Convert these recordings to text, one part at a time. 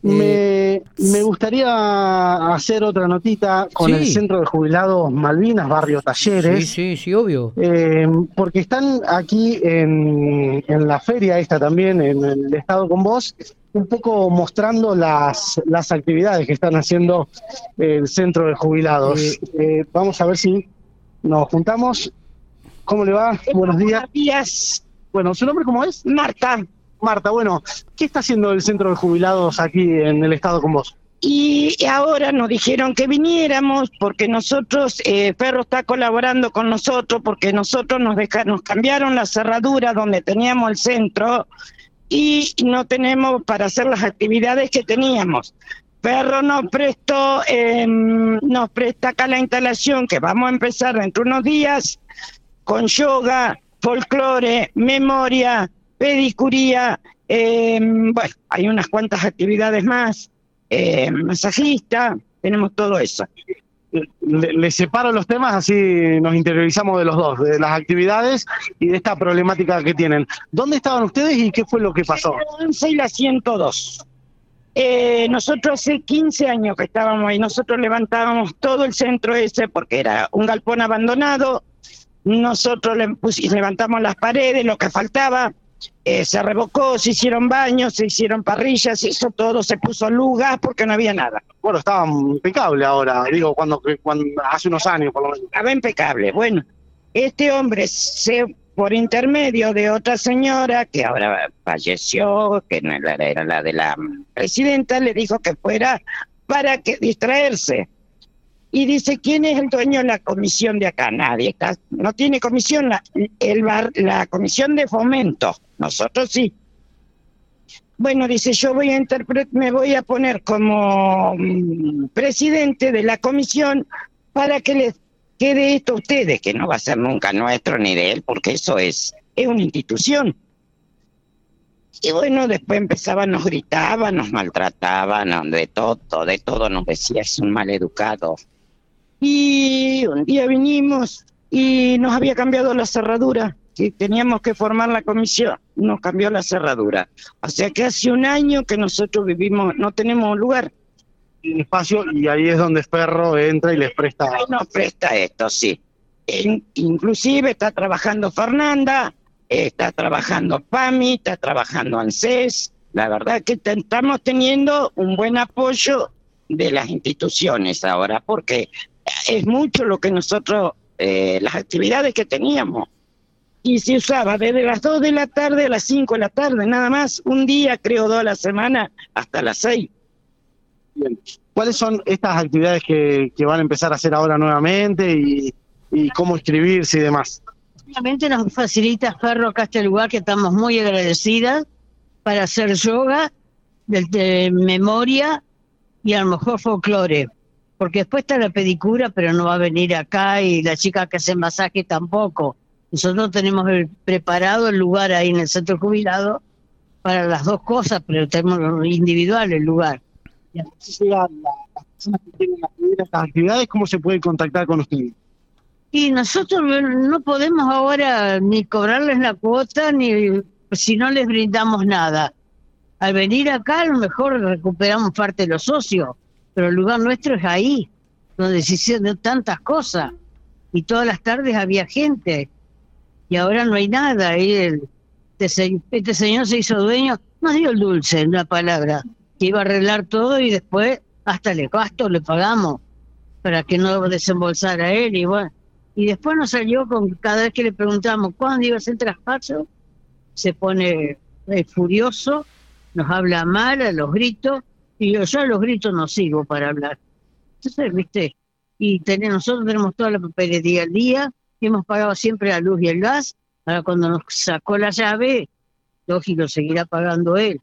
Me, me gustaría hacer otra notita con Sí. el Centro de Jubilados Malvinas, Barrio Talleres. Sí, sí, sí, obvio. Eh, porque están aquí en, en la feria esta también, en el Estado con Vos, un poco mostrando las, las actividades que están haciendo el Centro de Jubilados. Eh, Eh, vamos a ver si nos juntamos. ¿Cómo le va? Buenos días. días, Bueno, ¿su nombre cómo es? Marta. Marta, bueno, ¿qué está haciendo el Centro de Jubilados aquí en el Estado con Vos? Y ahora nos dijeron que viniéramos porque nosotros, eh, Ferro está colaborando con nosotros porque nosotros nos, deja- nos cambiaron la cerradura donde teníamos el centro y no tenemos para hacer las actividades que teníamos. Ferro nos prestó, em, nos presta acá la instalación que vamos a empezar dentro de unos días con yoga, folclore, memoria, pedicuría, em, bueno, hay unas cuantas actividades más, eh, masajista, tenemos todo eso. Le, le separo los temas, así nos interiorizamos de los dos, de las actividades y de esta problemática que tienen. ¿Dónde estaban ustedes y qué fue lo que pasó? La 11 y la 102. Eh, nosotros hace 15 años que estábamos ahí, nosotros levantábamos todo el centro ese porque era un galpón abandonado, nosotros le levantamos las paredes, lo que faltaba, eh, se revocó, se hicieron baños, se hicieron parrillas, se hizo todo, se puso luz, gas, porque no había nada. Bueno, estaba impecable ahora, digo, cuando, cuando hace unos años por lo menos. Estaba impecable. Bueno, este hombre se por intermedio de otra señora que ahora falleció, que no era, era la de la presidenta, le dijo que fuera para que distraerse. Y dice, ¿quién es el dueño de la comisión de acá? Nadie. Está, no tiene comisión la, el bar- la comisión de fomento. Nosotros sí. Bueno, dice, yo voy a interpre- me voy a poner como mm, presidente de la comisión para que les quede esto a ustedes, que no va a ser nunca nuestro ni de él, porque eso es, es una institución. Y bueno, después empezaban, nos gritaban, nos maltrataban, de todo, de todo nos decía, es un mal educado. Y un día vinimos y nos había cambiado la cerradura, que teníamos que formar la comisión, nos cambió la cerradura. O sea que hace un año que nosotros vivimos, no tenemos lugar. Espacio y ahí es donde Ferro entra y les presta. Ahí nos presta esto, sí. In- inclusive está trabajando Fernanda, está trabajando PAMI, está trabajando ANSES. La verdad que estamos teniendo un buen apoyo de las instituciones ahora, porque es mucho lo que nosotros, eh, las actividades que teníamos. Y se usaba desde las 2 de la tarde a las 5 de la tarde, nada más, un día, creo, dos a la semana, hasta las 6. Bien. ¿Cuáles son estas actividades que, que van a empezar a hacer ahora nuevamente y, y cómo inscribirse y demás? Obviamente nos facilita Ferro acá este lugar que estamos muy agradecidas para hacer yoga, de, de memoria y a lo mejor folclore. Porque después está la pedicura, pero no va a venir acá y la chica que hace masaje tampoco. Nosotros tenemos el- preparado el lugar ahí en el centro jubilado para las dos cosas, pero tenemos individual el lugar. La- las personas que estas actividades, ¿cómo se puede contactar con ustedes? Y nosotros no podemos ahora ni cobrarles la cuota ni si no les brindamos nada. Al venir acá a lo mejor recuperamos parte de los socios, pero el lugar nuestro es ahí, donde se hicieron tantas cosas y todas las tardes había gente y ahora no hay nada. El- este, este señor se hizo dueño, nos dio el dulce, una palabra, que iba a arreglar todo y después hasta le gasto le pagamos para que no desembolsara él y bueno. Y después nos salió con cada vez que le preguntamos cuándo iba a ser traspaso, se pone eh, furioso, nos habla mal a los gritos, y yo, a los gritos no sigo para hablar. Entonces, viste, y tenemos, nosotros tenemos toda la papelería al día, hemos pagado siempre la luz y el gas, ahora cuando nos sacó la llave, lógico, seguirá pagando él.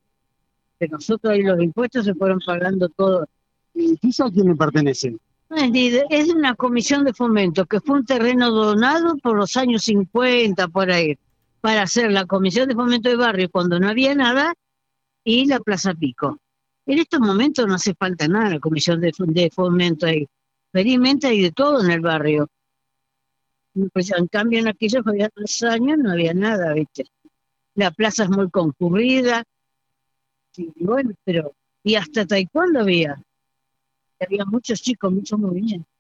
Pero nosotros ahí los impuestos se fueron pagando todo. ¿El edificio a quién le pertenece? Es una comisión de fomento que fue un terreno donado por los años 50 por ahí para hacer la comisión de fomento de barrio cuando no había nada y la Plaza Pico. En estos momentos no hace falta nada la comisión de, de fomento ahí. Felizmente hay de todo en el barrio. Pues, en cambio en aquellos que había tres años no había nada, ¿viste? La plaza es muy concurrida. Y bueno, pero Y hasta taekwondo había. Había muchos chicos, muchos movimientos.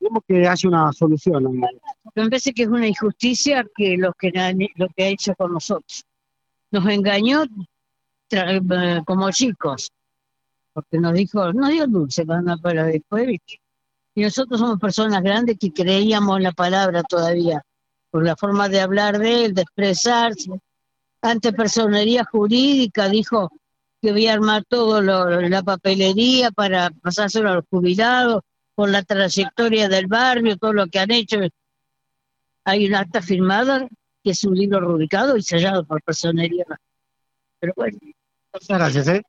¿Cómo que hace una solución? Me parece que es una injusticia que lo que, lo que ha hecho con nosotros. Nos engañó eh, como chicos, porque nos dijo, no dio dulce para, para después, y nosotros somos personas grandes que creíamos en la palabra todavía, por la forma de hablar de él, de expresarse. Ante personería jurídica dijo que voy a armar todo la papelería para pasárselo a los jubilados, por la trayectoria del barrio, todo lo que han hecho. Hay una acta firmada que es un libro rubricado y sellado por personería. Pero bueno. Muchas gracias. ¿eh?